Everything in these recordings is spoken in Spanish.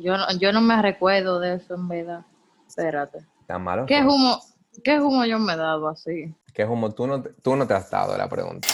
Yo no, yo no me recuerdo de eso, en verdad. Espérate. ¿Tan malo? ¿Qué humo, qué humo yo me he dado así? ¿Qué humo tú no, tú no te has dado la pregunta?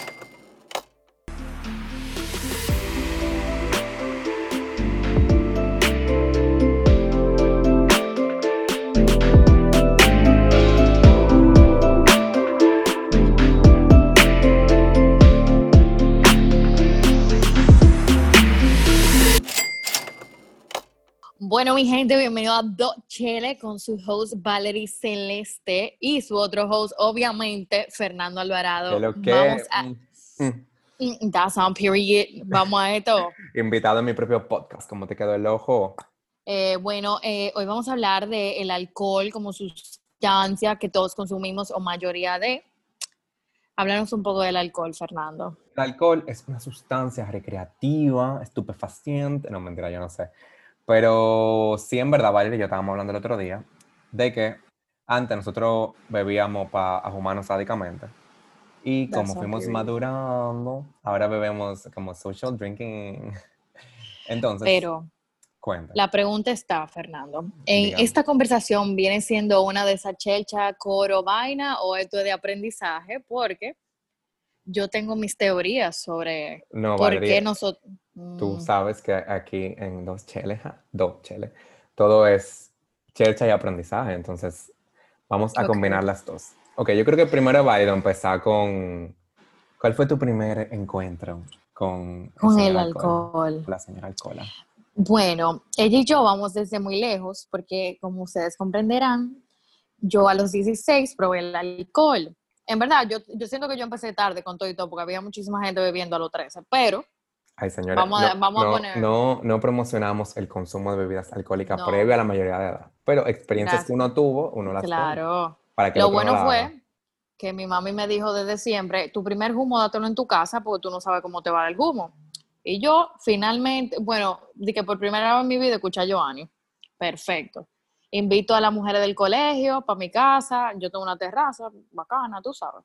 Bueno, mi gente, bienvenido a Do Chele con su host Valerie Celeste y su otro host, obviamente, Fernando Alvarado. ¿Qué lo que? Vamos a. Mm, mm. That's on period. Vamos a esto. Invitado en mi propio podcast, ¿cómo te quedó el ojo? Eh, bueno, eh, hoy vamos a hablar del alcohol como sustancia que todos consumimos o mayoría de. Háblanos un poco del alcohol, Fernando. El alcohol es una sustancia recreativa, estupefaciente, no mentira, yo no sé. Pero sí, en verdad, Valeria, y yo estábamos hablando el otro día de que antes nosotros bebíamos para humanos sádicamente. Y That's como so fuimos madurando, ahora bebemos como social drinking. Entonces, Pero cuenta. la pregunta está, Fernando. ¿En Dígame. esta conversación viene siendo una de esa chelcha, coro, vaina o esto es de aprendizaje? Porque yo tengo mis teorías sobre No, por Valeria, qué nosotros. Tú sabes que aquí en Dos Cheles, Dos Cheles, todo es chercha y aprendizaje, entonces vamos a Ok. combinar las dos. Ok, yo creo que primero es válido empezar con... ¿Cuál fue tu primer encuentro con, Con el alcohol. La señora Alcola. Bueno, ella y yo vamos desde muy lejos porque, como ustedes comprenderán, yo a los 16 probé el alcohol. En verdad, yo, yo siento que yo empecé tarde con todo y todo porque había muchísima gente bebiendo a los 13, pero Ay, señora, Vamos a- no, vamos a no- poner- No, no promocionamos el consumo de bebidas alcohólicas previo a la mayoría de edad, pero experiencias Gracias. que uno tuvo, uno las claro. para que Lo bueno haga. fue que mi mami me dijo desde siempre, tu primer humo dátelo en tu casa porque tú no sabes cómo te va el humo. Y yo finalmente, bueno, di que por primera vez en mi vida escuché a Giovanni. Perfecto. Invito a las mujeres del colegio para mi casa. Yo tengo una terraza bacana, tú sabes.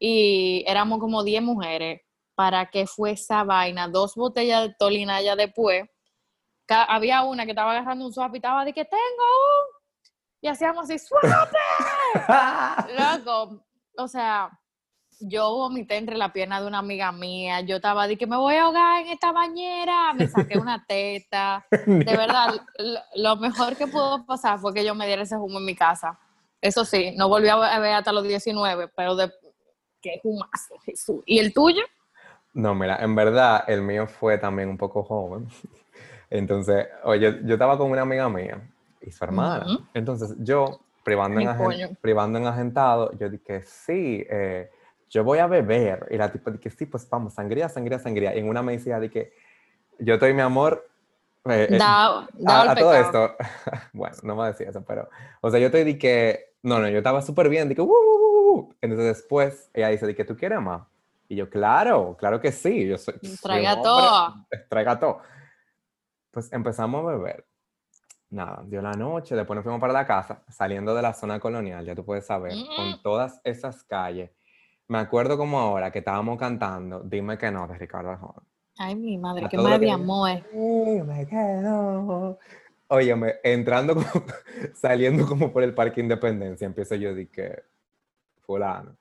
Y éramos como 10 mujeres. ¿Para qué fue esa vaina? Dos botellas de tolina ya después. Había una que estaba agarrando un swap y estaba de que tengo un. Y hacíamos así, swap. Loco, o sea, yo vomité entre la pierna de una amiga mía, yo estaba de que me voy a ahogar en esta bañera, me saqué una teta, de verdad, lo, lo mejor que pudo pasar fue que yo me diera ese humo en mi casa. Eso sí, no volví a beber hasta los 19, pero de qué humazo, Jesús. ¿Y el tuyo? No, mira, en verdad el mío fue también un poco joven. Entonces, oye, yo estaba con una amiga mía y su hermana. Ujú. Entonces, yo, privando en, privando en agentado, yo dije, sí, eh, yo voy a beber. Y la tipa dije, sí, pues vamos, sangría, sangría, sangría. Y en una me decía, de que yo estoy, mi amor. eh, eh, Da, da a, a todo esto, bueno, no me decía eso, pero, o sea, yo te di que, no, no, yo estaba súper bien, dije, "Uh, uh, uh, uh". entonces después ella dice, ¿de que tú quieres más? Y yo, claro, claro que sí, yo soy, soy Traiga un todo. traiga todo. Pues empezamos a beber. Nada, dio la noche, después nos fuimos para la casa, saliendo de la zona colonial, ya tú puedes saber, Mm. con todas esas calles. Me acuerdo como ahora que estábamos cantando Dime que no de Ricardo Arjona. Ay, mi madre, A qué que de amor. Dime que no. Óyeme, entrando como, saliendo como por el Parque Independencia, empiezo yo de que, fulano,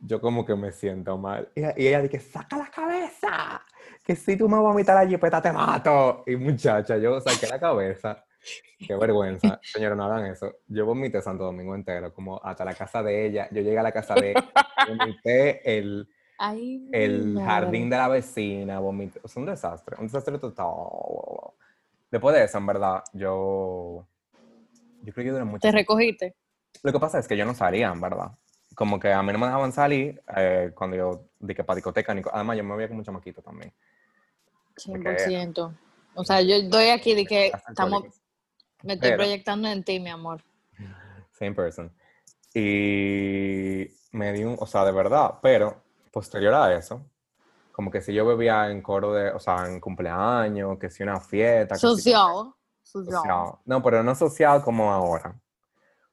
yo como que me siento mal. Y, y ella dice, saca la cabeza, que si tú me vomitas la jipeta te mato. Y muchacha, yo saqué la cabeza. Qué vergüenza. Señora, no hagan eso. Yo vomité Santo Domingo entero, como hasta la casa de ella. Yo llegué a la casa de ella, vomité el, Ay, el jardín de la vecina, vomité. Es un desastre, un desastre total. Después de eso, en verdad, yo. Yo creo que duré mucho. ¿Te tiempo. recogiste? Lo que pasa es que yo no salía, en verdad. Como que a mí no me dejaban salir eh, cuando yo dije para discoteca. ni Además, yo me veía con mucho maquito también. 100%. O sea, yo estoy aquí de que estamos. Me estoy Pero- proyectando en ti, mi amor. Same person. Y me di un, o sea, de verdad, pero posterior a eso, como que si yo bebía en coro de, o sea, en cumpleaños, que si una fiesta. si- Social. Social. No, pero no social como ahora.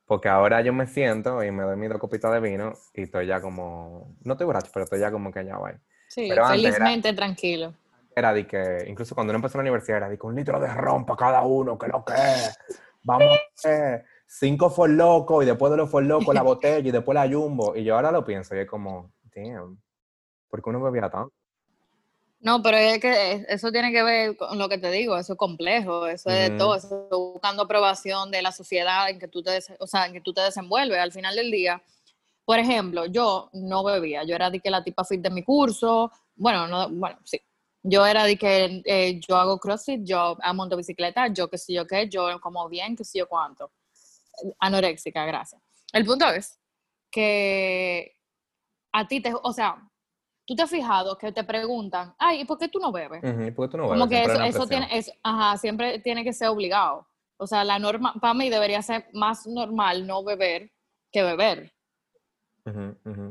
Porque ahora yo me siento y me doy mi dos copitas de vino y estoy ya como, no estoy borracho, pero estoy ya como que ya va. Sí, Pero era- felizmente tranquilo. Era de que, incluso cuando uno empezó la universidad, era de que un litro de ron para cada uno, que lo que es. Vamos a hacer cinco fue loco y después de los fue loco la botella y después la jumbo. Y yo ahora lo pienso y es como, damn, ¿por qué uno bebía tanto? No, pero es que eso tiene que ver con lo que te digo, eso es complejo, eso es de todo, eso es buscando aprobación de la sociedad en que tú te, o sea, en que tú te desenvuelves. Al final del día, por ejemplo, yo no bebía, yo era de que la tipa fit de mi curso, bueno, no, bueno, sí, yo era de que eh, yo hago CrossFit, yo monto bicicleta, yo qué sé yo qué, yo como bien, qué sé yo cuánto. Anoréxica, gracias. El punto es que a ti te, o sea, tú te has fijado que te preguntan, ay, ¿y por qué tú no bebes? ¿Por qué tú no bebes? Como que eso, tiene, ajá, siempre tiene que ser obligado. O sea, la norma, para mí debería ser más normal no beber que beber.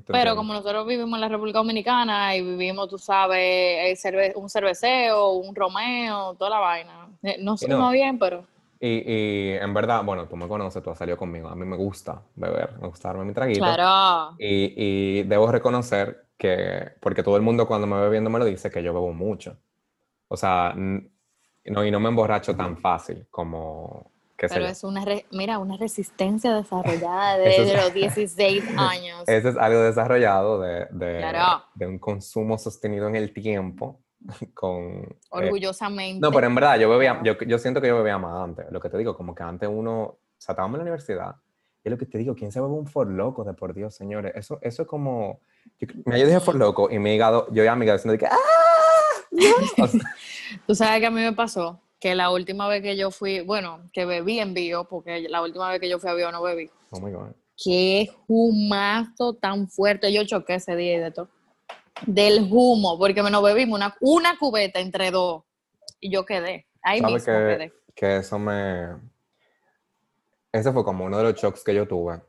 Pero como nosotros vivimos en la República Dominicana y vivimos, tú sabes, un cerveceo, un romeo, toda la vaina. Eh, no sé no. bien, pero... Y, y, en verdad, bueno, tú me conoces, tú has salido conmigo. A mí me gusta beber, me gusta darme mi traguito. Claro. Y, y debo reconocer que, porque todo el mundo cuando me ve viendo me lo dice, que yo bebo mucho. O sea, no, y no me emborracho tan fácil como... Pero es una, mira, una resistencia desarrollada desde los 16 años. Eso es algo desarrollado de, de, de un consumo sostenido en el tiempo con... Eh, Orgullosamente. no, pero en verdad, yo bebía, yo, yo siento que yo bebía más antes. Lo que te digo, como que antes uno, o sea, estábamos en la universidad, y es lo que te digo, ¿quién se bebe un for loco de por Dios, señores? Eso, eso es como yo, yo dije for loco y mi hígado, yo ya mi hígado diciendo que ¡ah! Tú sabes que a mí me pasó que la última vez que yo fui, bueno, que bebí en bio, porque la última vez que yo fui a bio no bebí. Oh my God. Qué humazo tan fuerte. Yo choqué ese día y de todo. Del humo, porque me no bebimos una, una cubeta entre dos y yo quedé. Ahí mismo que, quedé. Que eso me. Ese fue como uno de los shocks que yo tuve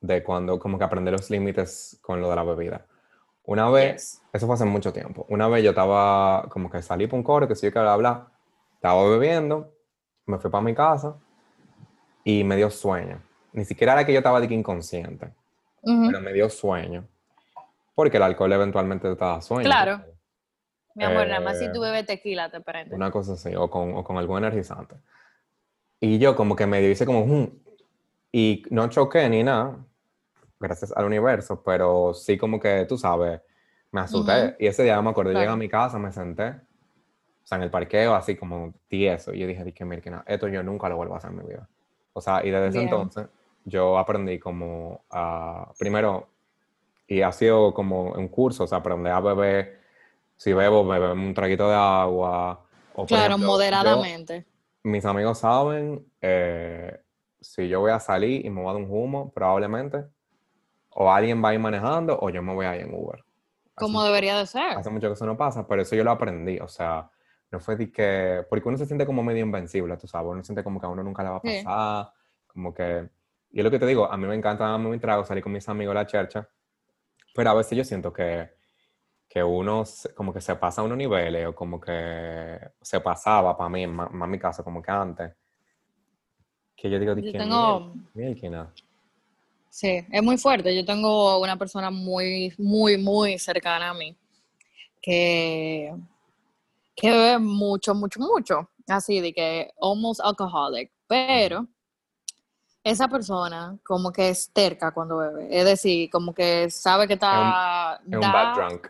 de cuando como que aprender los límites con lo de la bebida. Una vez, eso fue hace mucho tiempo, una vez yo estaba como que salí por un coro, que sí, que bla, estaba bebiendo, me fui para mi casa y me dio sueño. Ni siquiera era que yo estaba de que inconsciente, pero me dio sueño. Porque el alcohol eventualmente te da sueño. Claro. Mi amor, nada más si tú eh, bebes tequila te prende. Una cosa así, o con, o con algún energizante. Y yo como que me hice como, un y no choqué ni nada, gracias al universo, pero sí como que, tú sabes, me asusté. Y ese día me acuerdo, llegué a mi casa, me senté, o sea, en el parqueo, así como tieso. Y yo dije, dije, mira, esto yo nunca lo vuelvo a hacer en mi vida. O sea, y desde ese entonces yo aprendí como a, primero, y ha sido como un curso, o sea, aprender a beber, si bebo, beber un traguito de agua. O, claro, moderadamente. mis amigos saben, eh, si yo voy a salir y me voy a dar un humo, probablemente, o alguien va a ir manejando o yo me voy a ir en Uber. Como debería de ser. Hace mucho que eso no pasa, pero eso yo lo aprendí, o sea, no fue de que, porque uno se siente como medio invencible, tú sabes, uno siente como que a uno nunca le va a pasar, como que, y es lo que te digo, a mí me encanta mi trago, salir con mis amigos a la chercha, pero a veces yo siento que, que uno como que se pasa a unos niveles o como que se pasaba para mí, en mi caso, como que antes, que yo digo, tengo... Sí, es muy fuerte. Yo tengo una persona muy, muy, muy cercana a mí que, que bebe mucho, mucho, mucho. Así de que almost alcoholic. Pero esa persona como que es terca cuando bebe. Es decir, como que sabe que está... Es un, bad drunk.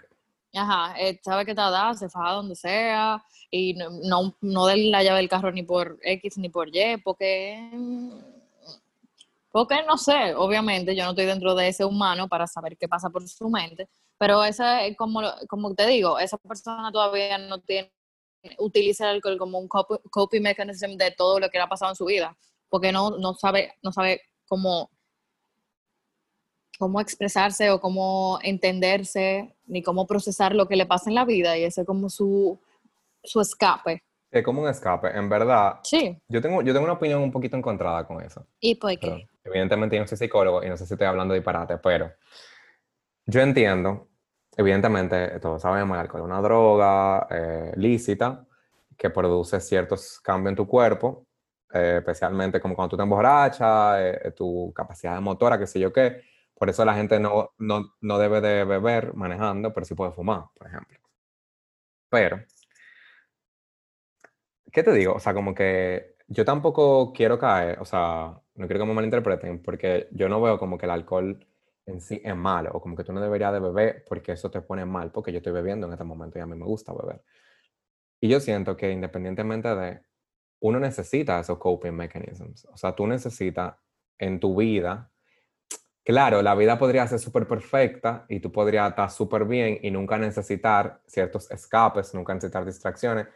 Ajá, eh, sabe que está da, se faja donde sea y no, no, no la llave del carro ni por X ni por Y, porque, porque no sé, obviamente yo no estoy dentro de ese humano para saber qué pasa por su mente, pero esa, como, como te digo, esa persona todavía no tiene, utiliza el alcohol como un coping mechanism de todo lo que le ha pasado en su vida, porque no, no sabe, no sabe cómo cómo expresarse o cómo entenderse, ni cómo procesar lo que le pasa en la vida y ese es como su, su escape. Es como un escape, en verdad. Sí. Yo tengo, yo tengo una opinión un poquito encontrada con eso. ¿Y por qué? evidentemente yo no soy psicólogo y no sé si estoy hablando de disparate, pero yo entiendo, evidentemente, todos sabemos, el alcohol es una droga eh, lícita que produce ciertos cambios en tu cuerpo, eh, especialmente como cuando tú te emborrachas, eh, tu capacidad de motora, qué sé yo qué por eso la gente no, no, no debe de beber manejando, pero sí puede fumar, por ejemplo. Pero ¿qué te digo? O sea, como que yo tampoco quiero caer, o sea, no quiero que me malinterpreten, porque yo no veo como que el alcohol en sí es malo, o como que tú no deberías de beber porque eso te pone mal, porque yo estoy bebiendo en este momento y a mí me gusta beber. Y yo siento que independientemente de, uno necesita esos coping mechanisms, o sea, tú necesitas en tu vida, claro, la vida podría ser súper perfecta y tú podrías estar súper bien y nunca necesitar ciertos escapes, nunca necesitar distracciones,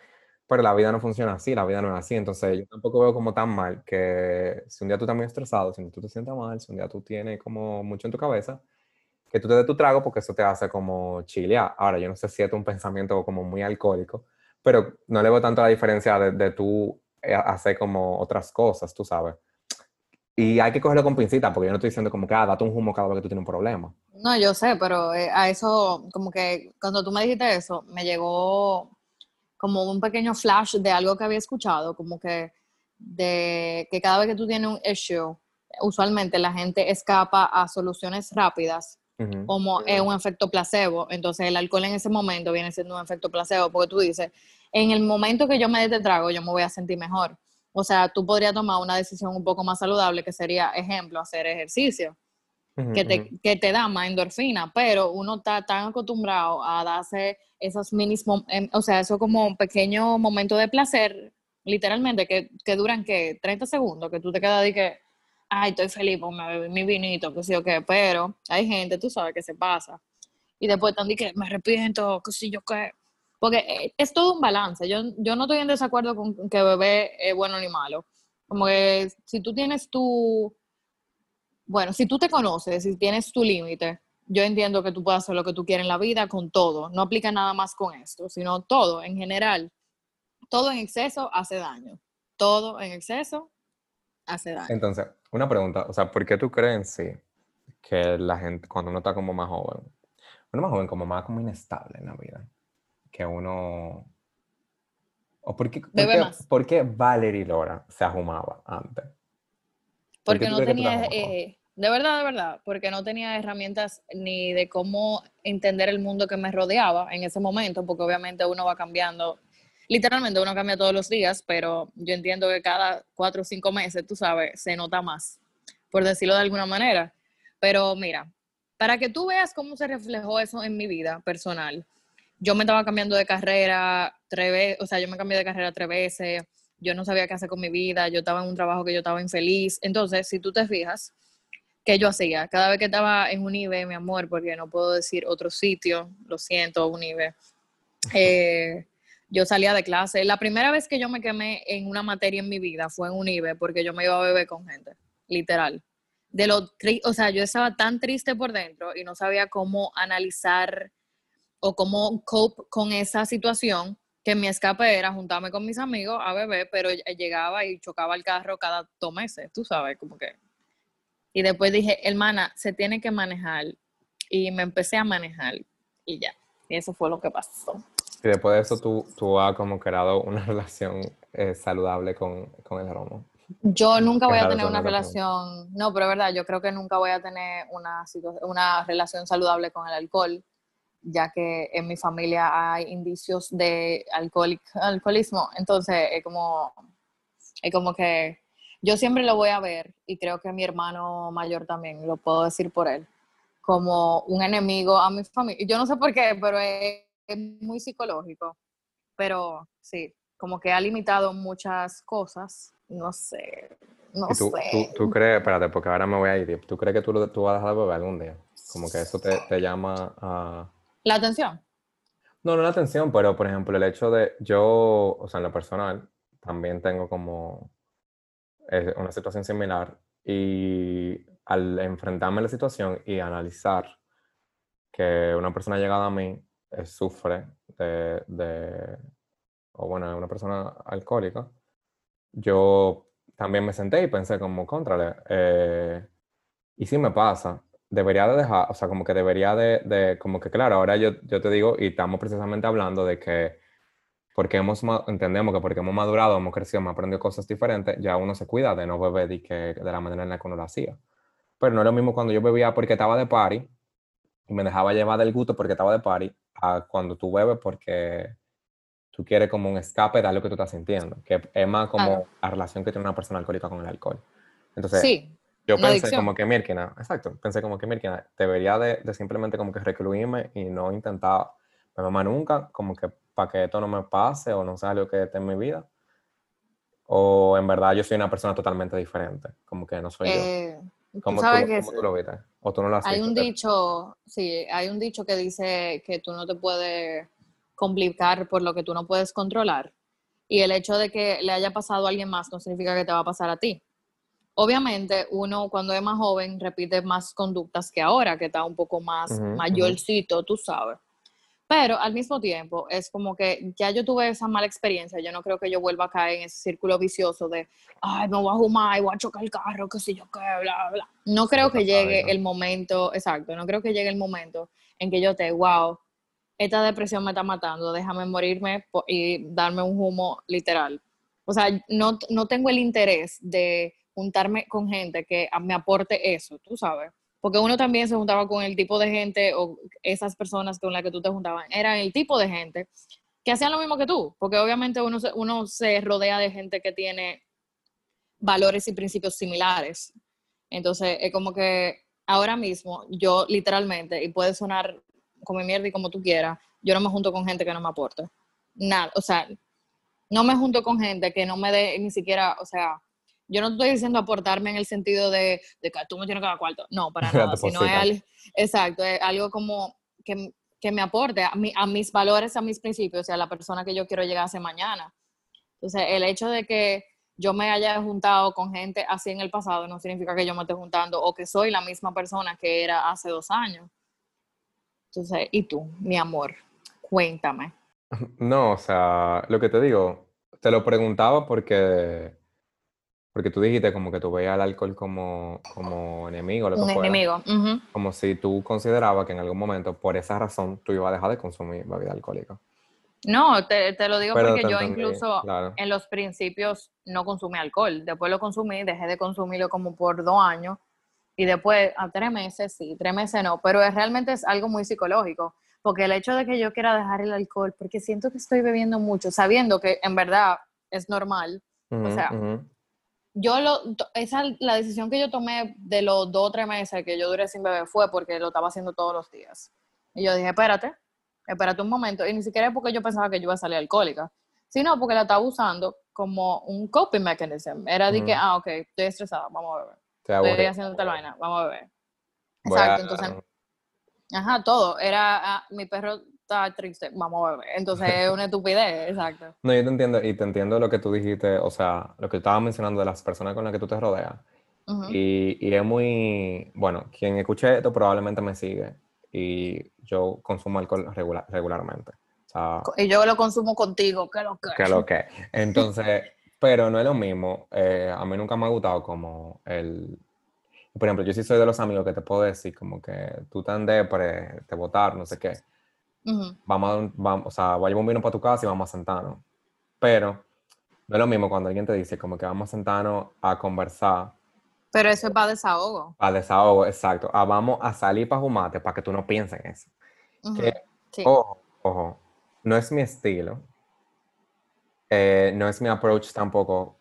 pero la vida no funciona así, la vida no es así. Entonces, yo tampoco veo como tan mal que si un día tú estás muy estresado, si un día tú te sientes mal, si un día tú tienes como mucho en tu cabeza, que tú te des tu trago porque eso te hace como chilear. Ahora, yo no sé si es un pensamiento como muy alcohólico, pero no le veo tanto la diferencia de, de tú eh, hacer como otras cosas, tú sabes. Y hay que cogerlo con pincita, porque yo no estoy diciendo como que, ah, date un humo cada vez que tú tienes un problema. No, yo sé, pero eh, a eso, como que cuando tú me dijiste eso, me llegó como un pequeño flash de algo que había escuchado, como que de que cada vez que tú tienes un issue, usualmente la gente escapa a soluciones rápidas, como es un efecto placebo. Entonces el alcohol en ese momento viene siendo un efecto placebo, porque tú dices, en el momento que yo me dé este trago, yo me voy a sentir mejor. O sea, tú podrías tomar una decisión un poco más saludable, que sería, ejemplo, hacer ejercicio, que, te, que te da más endorfina, pero uno está tan acostumbrado a darse esos mínimos, em, o sea, eso como un pequeño momento de placer, literalmente, que, que duran, que 30 segundos, que tú te quedas de que, ay, estoy feliz, pues me bebí mi vinito, que sí o qué, pero hay gente, tú sabes, que se pasa. Y después están de que me arrepiento, que sí yo qué. Porque eh, es todo un balance. Yo, yo no estoy en desacuerdo con que bebé es bueno ni malo. Como que si tú tienes tu, bueno, si tú te conoces, si tienes tu límite, yo entiendo que tú puedes hacer lo que tú quieres en la vida con todo. No aplica nada más con esto, sino todo en general. Todo en exceso hace daño. Todo en exceso hace daño. Entonces, una pregunta, o sea, ¿por qué tú crees en sí que la gente, cuando uno está como más joven, uno más joven como más como inestable en la vida, que uno... ¿O por qué, por qué, Valerie Lora se ajumaba antes? Porque no tenía de verdad, de verdad, porque no tenía herramientas ni de cómo entender el mundo que me rodeaba en ese momento, porque obviamente uno va cambiando, literalmente uno cambia todos los días, pero yo entiendo que cada cuatro o cinco meses, tú sabes, se nota más, por decirlo de alguna manera. Pero mira, para que tú veas cómo se reflejó eso en mi vida personal, yo me estaba cambiando de carrera tres veces, o sea, yo me cambié de carrera tres veces, yo no sabía qué hacer con mi vida, yo estaba en un trabajo que yo estaba infeliz. Entonces, si tú te fijas, ¿qué yo hacía? Cada vez que estaba en Unive, mi amor, porque no puedo decir otro sitio, lo siento, Unive, eh, yo salía de clase. La primera vez que yo me quemé en una materia en mi vida fue en Unive, porque yo me iba a beber con gente, literal. De lo o sea, yo estaba tan triste por dentro y no sabía cómo analizar o cómo cope con esa situación que mi escape era juntarme con mis amigos a beber, pero llegaba y chocaba el carro cada dos meses, tú sabes, como que y después dije, hermana, se tiene que manejar. Y me empecé a manejar y ya. Y eso fue lo que pasó. Y después de eso tú, tú has como creado una relación eh, saludable con, con, el romo. Yo nunca voy a tener una relación, no, pero es verdad, yo creo que nunca voy a tener una, una relación saludable con el alcohol, ya que en mi familia hay indicios de alcoholismo, entonces es como, es como que yo siempre lo voy a ver, y creo que mi hermano mayor también, lo puedo decir por él, como un enemigo a mi familia. Yo no sé por qué, pero es, muy psicológico. Pero sí, como que ha limitado muchas cosas. No sé, no tú, sé. Tú, crees, espérate, porque ahora me voy a ir. ¿Tú crees que tú, tú vas a dejar de beber algún día? Como que eso te, te llama a... ¿La atención? No, no la atención, pero por ejemplo el hecho de yo, o sea, en lo personal, también tengo como una situación similar y al enfrentarme a la situación y analizar que una persona llegada a mí eh, sufre de, de, o bueno, una persona alcohólica, yo también me senté y pensé como, contrale, eh, y si me pasa, debería de dejar, o sea, como que debería de, de, como que claro, ahora yo, yo te digo, y estamos precisamente hablando de que porque hemos, entendemos que porque hemos madurado, hemos crecido, hemos aprendido cosas diferentes, ya uno se cuida de no beber de, que, de la manera en la que uno lo hacía. Pero no es lo mismo cuando yo bebía porque estaba de party y me dejaba llevar del gusto porque estaba de party, a cuando tú bebes porque tú quieres como un escape de algo que tú estás sintiendo, que es más como la relación que tiene una persona alcohólica con el alcohol. Entonces, sí, yo pensé como que Mirkina, exacto, pensé como que Mirkina debería de, de, simplemente como que recluirme y no intentar beber nunca, como que para que esto no me pase o no sea algo que esté en mi vida. O en verdad yo soy una persona totalmente diferente, como que no soy yo. Eh, ¿Cómo, tú, que tú, lo viste? ¿O tú no lo has Hay un dicho, sí, hay un dicho que dice que tú no te puedes complicar por lo que tú no puedes controlar. Y el hecho de que le haya pasado a alguien más no significa que te va a pasar a ti. Obviamente, uno cuando es más joven repite más conductas que ahora, que está un poco más mayorcito, tú sabes. Pero al mismo tiempo es como que ya yo tuve esa mala experiencia, yo no creo que yo vuelva a caer en ese círculo vicioso de, ay, me voy a fumar y voy a chocar el carro, qué sé yo qué, bla, bla. No creo que llegue el momento, exacto, no creo que llegue el momento en que yo te, wow, esta depresión me está matando, déjame morirme y darme un humo literal. O sea, no, no tengo el interés de juntarme con gente que me aporte eso, tú sabes porque uno también se juntaba con el tipo de gente o esas personas con las que tú te juntabas, eran el tipo de gente que hacían lo mismo que tú, porque obviamente uno se, uno se rodea de gente que tiene valores y principios similares. Entonces, es como que ahora mismo yo literalmente, y puede sonar como mierda y como tú quieras, yo no me junto con gente que no me aporte. Nada, o sea, no me junto con gente que no me dé ni siquiera, o sea, yo no estoy diciendo aportarme en el sentido de, que tú me tienes que dar cuarto, no, para nada, sino es exacto, es algo como que, me aporte a, a mis valores, a mis principios y a la persona que yo quiero llegar a ser mañana. Entonces, el hecho de que yo me haya juntado con gente así en el pasado no significa que yo me esté juntando o que soy la misma persona que era hace dos años. Entonces, ¿y tú, mi amor? Cuéntame. No, o sea, lo que te digo, te lo preguntaba porque porque tú dijiste como que tú veías al alcohol como, como enemigo. Lo que Un enemigo. Como si tú considerabas que en algún momento, por esa razón, tú ibas a dejar de consumir bebida alcohólica. No, te, te lo digo porque yo incluso en los principios no consumí alcohol. Después lo consumí, dejé de consumirlo como por dos años. Y después, a tres meses sí, tres meses no. Pero es, realmente es algo muy psicológico. Porque el hecho de que yo quiera dejar el alcohol, porque siento que estoy bebiendo mucho, sabiendo que en verdad es normal. o sea, yo lo, esa, la decisión que yo tomé de los dos o tres meses que yo duré sin beber fue porque lo estaba haciendo todos los días. Y yo dije, espérate, espérate un momento. Y ni siquiera es porque yo pensaba que yo iba a salir alcohólica, sino porque la estaba usando como un coping mechanism. Era de que, ah, ok, estoy estresada, vamos a beber. Estoy haciendo tal vaina, vamos a beber. Exacto, entonces, ajá, todo. Era, ah, mi perro está triste, vamos a ver. Entonces es una estupidez, exacto. No, yo te entiendo, y te entiendo lo que tú dijiste, o sea, lo que estaba mencionando de las personas con las que tú te rodeas. y, y, es muy, bueno, quien escuche esto probablemente me sigue y yo consumo alcohol regular, regularmente. y yo lo consumo contigo, que lo que. Que lo que. Entonces, pero no es lo mismo. Eh, a mí nunca me ha gustado como el... Por ejemplo, yo sí soy de los amigos que te puedo decir como que tú te depre, te votar, no sé qué vamos, a, vamos, o sea, voy a un vino para tu casa y vamos a sentarnos. Pero no es lo mismo cuando alguien te dice como que vamos a sentarnos a conversar. Pero eso es para desahogo. Para desahogo, exacto. Ah, vamos a salir para fumarte para que tú no pienses en eso. Ojo, ojo, no es mi estilo. Eh, no es mi approach tampoco.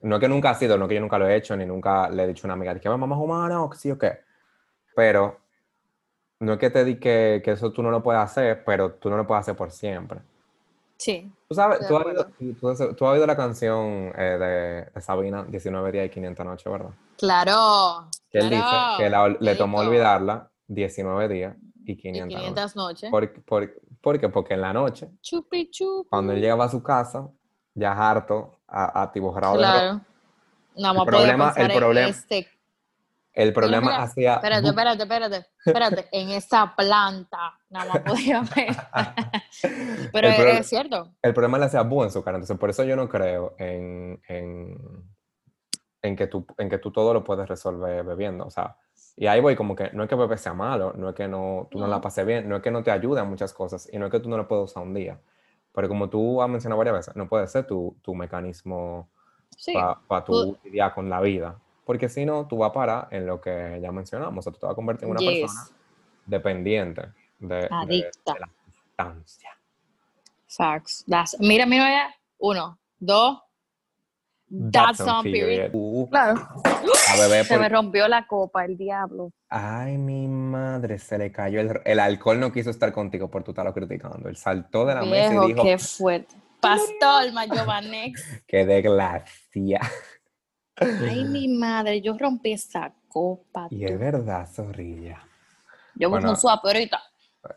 No es que nunca ha sido, no es que yo nunca lo he hecho, ni nunca le he dicho a una amiga que vamos a fumar, no, sí o qué. Pero no es que te di que, que, eso tú no lo puedes hacer, pero tú no lo puedes hacer por siempre. Sí. Tú sabes, tú has, oído, tú, has, oído, la canción eh, de, Sabina, 19 días y 500 noches, ¿verdad? Claro. Que él dice que le tomó olvidarla 19 días y 500, y 500 noches. ¿Por, por, qué? Porque en la noche, chupi, chupi. cuando él llegaba a su casa, ya harto, atiborrado claro. de Nada más el problema, el problema, este el problema hacía... Espérate, espérate, espérate, espérate. en esa planta nada más podía ver. Pero es, cierto. El problema le hacía bu en su cara. Entonces, por eso yo no creo en, en, en, que tú, en que tú todo lo puedes resolver bebiendo. O sea, y ahí voy como que no es que beber sea malo, no es que no, tú no la pases bien, no es que no te ayude a muchas cosas y no es que tú no lo puedas usar un día. Pero como tú has mencionado varias veces, no puede ser tu, tu mecanismo para tu lidiar con la vida porque si no, tú vas a parar en lo que ya mencionamos, o sea, tú te vas a convertir en una persona dependiente de, la sustancia. Facts. mira, mira, uno, dos. That's, on period. Uh. claro. se me rompió la copa, el diablo. Ay, mi madre, se le cayó el, el alcohol. No quiso estar contigo por tu estarlo criticando. Él saltó de la mesa y dijo: Qué fuerte. Pastor Mayovanex. qué desgracia. Ay, mi madre, yo rompí esa copa. Y es verdad, zorrilla. Yo bueno, suave ahorita.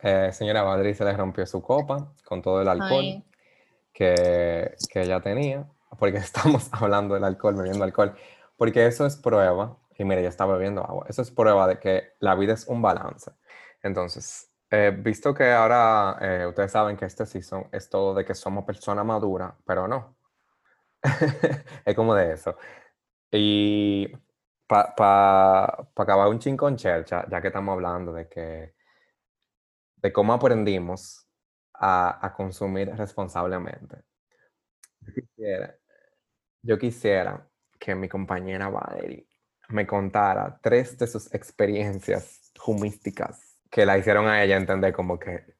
Eh, señora Madrid se le rompió su copa con todo el alcohol que, que, ella tenía, porque estamos hablando del alcohol, bebiendo alcohol, porque eso es prueba, y mire, ya está bebiendo agua, eso es prueba de que la vida es un balance. Entonces, eh, visto que ahora eh, ustedes saben que este season es todo de que somos personas maduras, pero no. es como de eso. Y para pa, acabar un ching con Chercha, ya que estamos hablando de que de cómo aprendimos a, consumir responsablemente. Yo quisiera, que mi compañera Valerie me contara tres de sus experiencias humísticas que la hicieron a ella entender como que...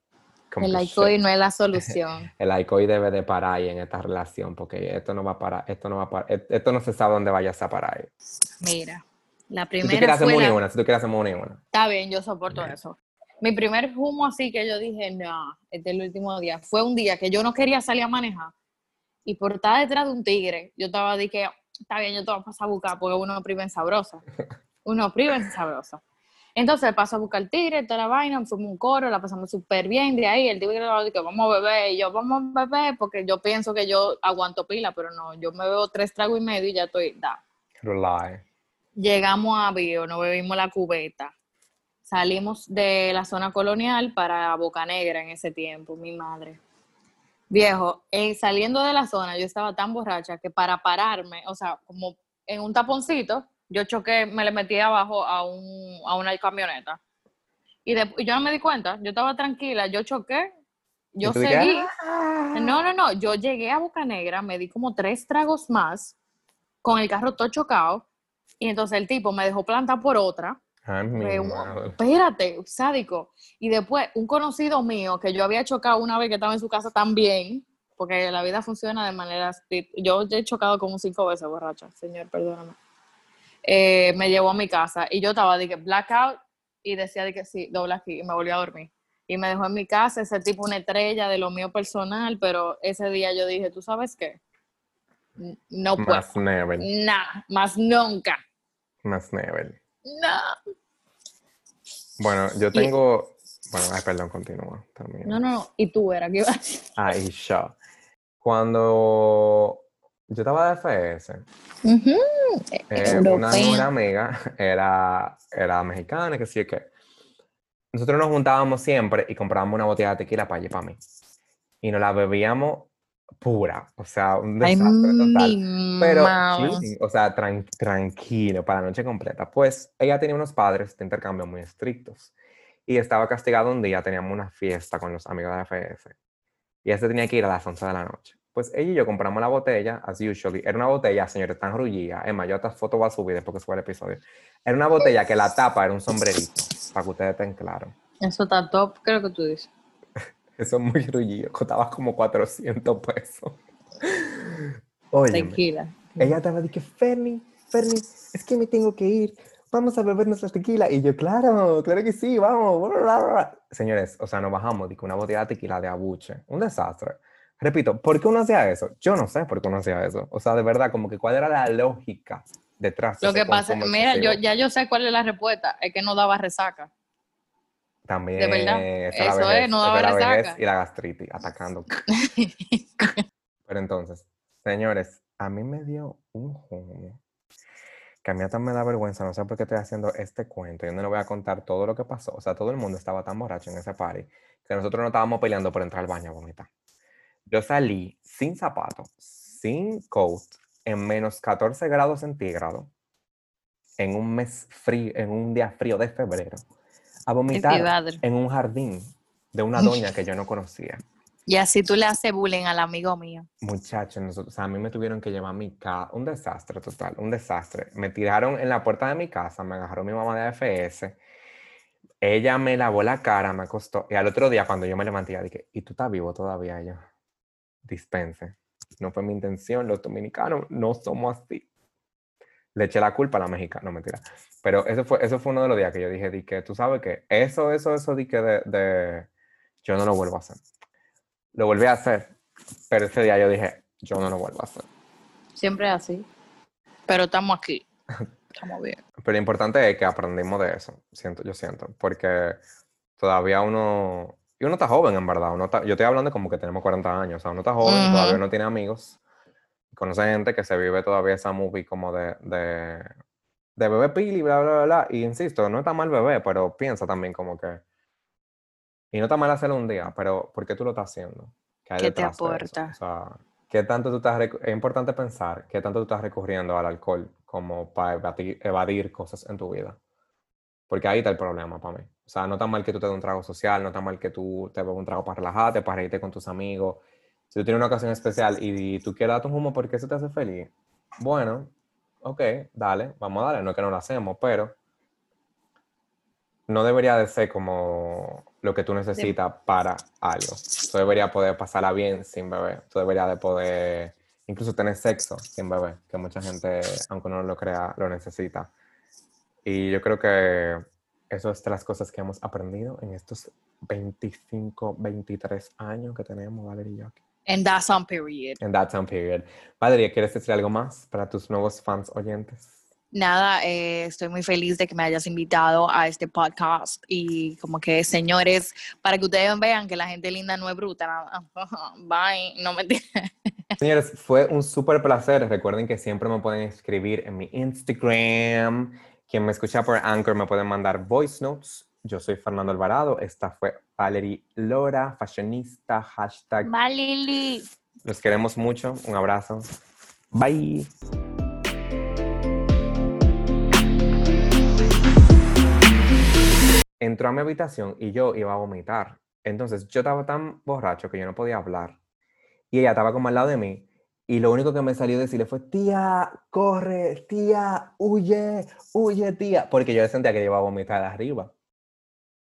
el ICOI no es la solución. el ICOI debe de parar ahí en esta relación porque esto no va a parar, esto no va a parar, e, esto no se sabe dónde vayas a parar. Mira, la primera si tú quieres hacer una, si tú quieres hacer una y una. Está bien, yo soporto eso mi primer humo así que yo dije, no, este es el último día, fue un día que yo no quería salir a manejar y por estar detrás de un tigre, yo estaba de que, está bien, yo te voy a pasar a buscar porque uno priva en sabroso, uno priva en sabroso. Entonces paso a buscar el tigre, toda la vaina, fuimos un coro, la pasamos súper bien de ahí, el tigre le dije, vamos a beber, y yo, vamos a beber, porque yo pienso que yo aguanto pila, pero no, yo me bebo tres tragos y medio y ya estoy, da. Llegamos a Bio, nos bebimos la cubeta, Salimos de la zona colonial para Boca Negra en ese tiempo, mi madre. Viejo, eh, saliendo de la zona, yo estaba tan borracha que para pararme, o sea, como en un taponcito, yo choqué, me le metí abajo a, un, a una camioneta. Y, yo no me di cuenta, yo estaba tranquila, yo choqué, yo seguí. Ah". No, no, no, yo llegué a Boca Negra, me di como tres tragos más, con el carro todo chocado, y entonces el tipo me dejó plantar por otra, espérate, sádico. Y después, un conocido mío que yo había chocado una vez que estaba en su casa también, porque la vida funciona de manera. Yo he chocado como cinco veces borracha, señor, perdóname. Eh, me llevó a mi casa y yo estaba de que blackout y decía de que sí, doble aquí y me volví a dormir. Y me dejó en mi casa ese tipo una estrella de lo mío personal, pero ese día yo dije, ¿tú sabes qué? No puedo. Más never. Nah, más nunca. Más never. No. Bueno, yo tengo. Bueno, ay, perdón, continúa también. No, no, y tú era, ¿qué ibas Ah, y yo. Cuando yo estaba de FS, eh, una, una, amiga era, era mexicana, que sí, que nosotros nos juntábamos siempre y comprábamos una botella de tequila para allí para mí. Y nos la bebíamos pura, o sea, un desastre total. Pero, o sea, tranquilo, para la noche completa. Pues ella tenía unos padres de intercambio muy estrictos y estaba castigado un día, teníamos una fiesta con los amigos de FS y ese tenía que ir a las 11 de la noche. Pues ella y yo compramos la botella, as usual. Era una botella, señores, tan rullida. Más, yo esta foto voy a subir después que suba el episodio. Era una botella que la tapa era un sombrerito, para que ustedes estén claros. Eso está top, creo que tú dices. Eso es muy rullido. Costaba como 400 pesos. Oye. Tranquila. Ella estaba diciendo, Ferni, Ferni, es que me tengo que ir. Vamos a beber nuestra tequila. Y yo, claro, claro que sí, vamos. Señores, o sea, nos bajamos de una botella de tequila de abuche. Un desastre. Repito, ¿por qué uno hacía eso? Yo no sé por qué uno hacía eso. O sea, de verdad, como que cuál era la lógica detrás. Lo que pasa, mira, yo, ya yo sé cuál es la respuesta. Es que no daba resaca. También. De verdad. Eso es, no daba la Y la gastritis atacando. Pero entonces, señores, a mí me dio un juego que a mí hasta me da vergüenza, no sé por qué estoy haciendo este cuento, yo no le voy a contar todo lo que pasó, o sea, todo el mundo estaba tan borracho en ese party que nosotros no estábamos peleando por entrar al baño a vomitar. Yo salí sin zapatos, sin coat, en menos 14 grados centígrados, en un mes frío, en un día frío de febrero a vomitar en un jardín de una doña que yo no conocía. Y así tú le haces bullying al amigo mío. Muchachos, o sea, a mí me tuvieron que llevar a mi casa, un desastre total, un desastre. Me tiraron en la puerta de mi casa, me agarró mi mamá de AFS, ella me lavó la cara, me acostó, y al otro día cuando yo me levanté, dije, ¿y tú estás vivo todavía? yo, dispense. No fue mi intención, los dominicanos no somos así. Le eché la culpa a la mexicana, no mentira. Pero eso fue, eso fue uno de los días que yo dije, di que tú sabes que eso, eso, eso, di que de, de, yo no lo vuelvo a hacer. Lo volví a hacer, pero ese día yo dije, yo no lo vuelvo a hacer. Siempre así. Pero estamos aquí. Estamos bien. Pero lo importante es que aprendimos de eso, siento, yo siento, porque todavía uno, y uno está joven en verdad, uno yo estoy hablando como que tenemos 40 años, o sea, uno está joven, todavía no tiene amigos, conoce gente que se vive todavía esa movie como de, de, de bebé pili, bla, bla, bla, y insisto, no está mal bebé, pero piensa también como que, y no está mal hacerlo un día, pero ¿por qué tú lo estás haciendo? ¿Qué, te aporta? O sea, ¿qué tanto tú estás, es importante pensar, qué tanto tú estás recurriendo al alcohol como para evadir, cosas en tu vida. Porque ahí está el problema para mí. O sea, no está mal que tú te des un trago social, no está mal que tú te bebas un trago para relajarte, para reírte con tus amigos. Si tú tienes una ocasión especial y, tú quieres dar tu humo porque eso te hace feliz, bueno, ok, dale, vamos a darle. No es que no lo hacemos, pero no debería de ser como lo que tú necesitas para algo. Tú deberías poder pasarla bien sin beber. Tú deberías de poder incluso tener sexo sin bebé, que mucha gente, aunque no lo crea, lo necesita. Y yo creo que eso es de las cosas que hemos aprendido en estos 25, 23 años que tenemos, Valeria y yo aquí. En that time period. En that time period. Valeria, ¿quieres decir algo más para tus nuevos fans oyentes? Nada, eh, estoy muy feliz de que me hayas invitado a este podcast y como que señores, para que ustedes vean que la gente linda no es bruta. Bye, no me Señores, fue un súper placer. Recuerden que siempre me pueden escribir en mi Instagram. Quien me escucha por Anchor me pueden mandar voice notes. Yo soy Fernando Alvarado. Esta fue Valerie Lora, fashionista, hashtag. Malili. Los queremos mucho. Un abrazo. Bye. entró a mi habitación y yo iba a vomitar. Entonces yo estaba tan borracho que yo no podía hablar. Y ella estaba como al lado de mí. Y lo único que me salió decirle fue, tía, corre, tía, huye, huye, tía. Porque yo sentía que iba a vomitar arriba.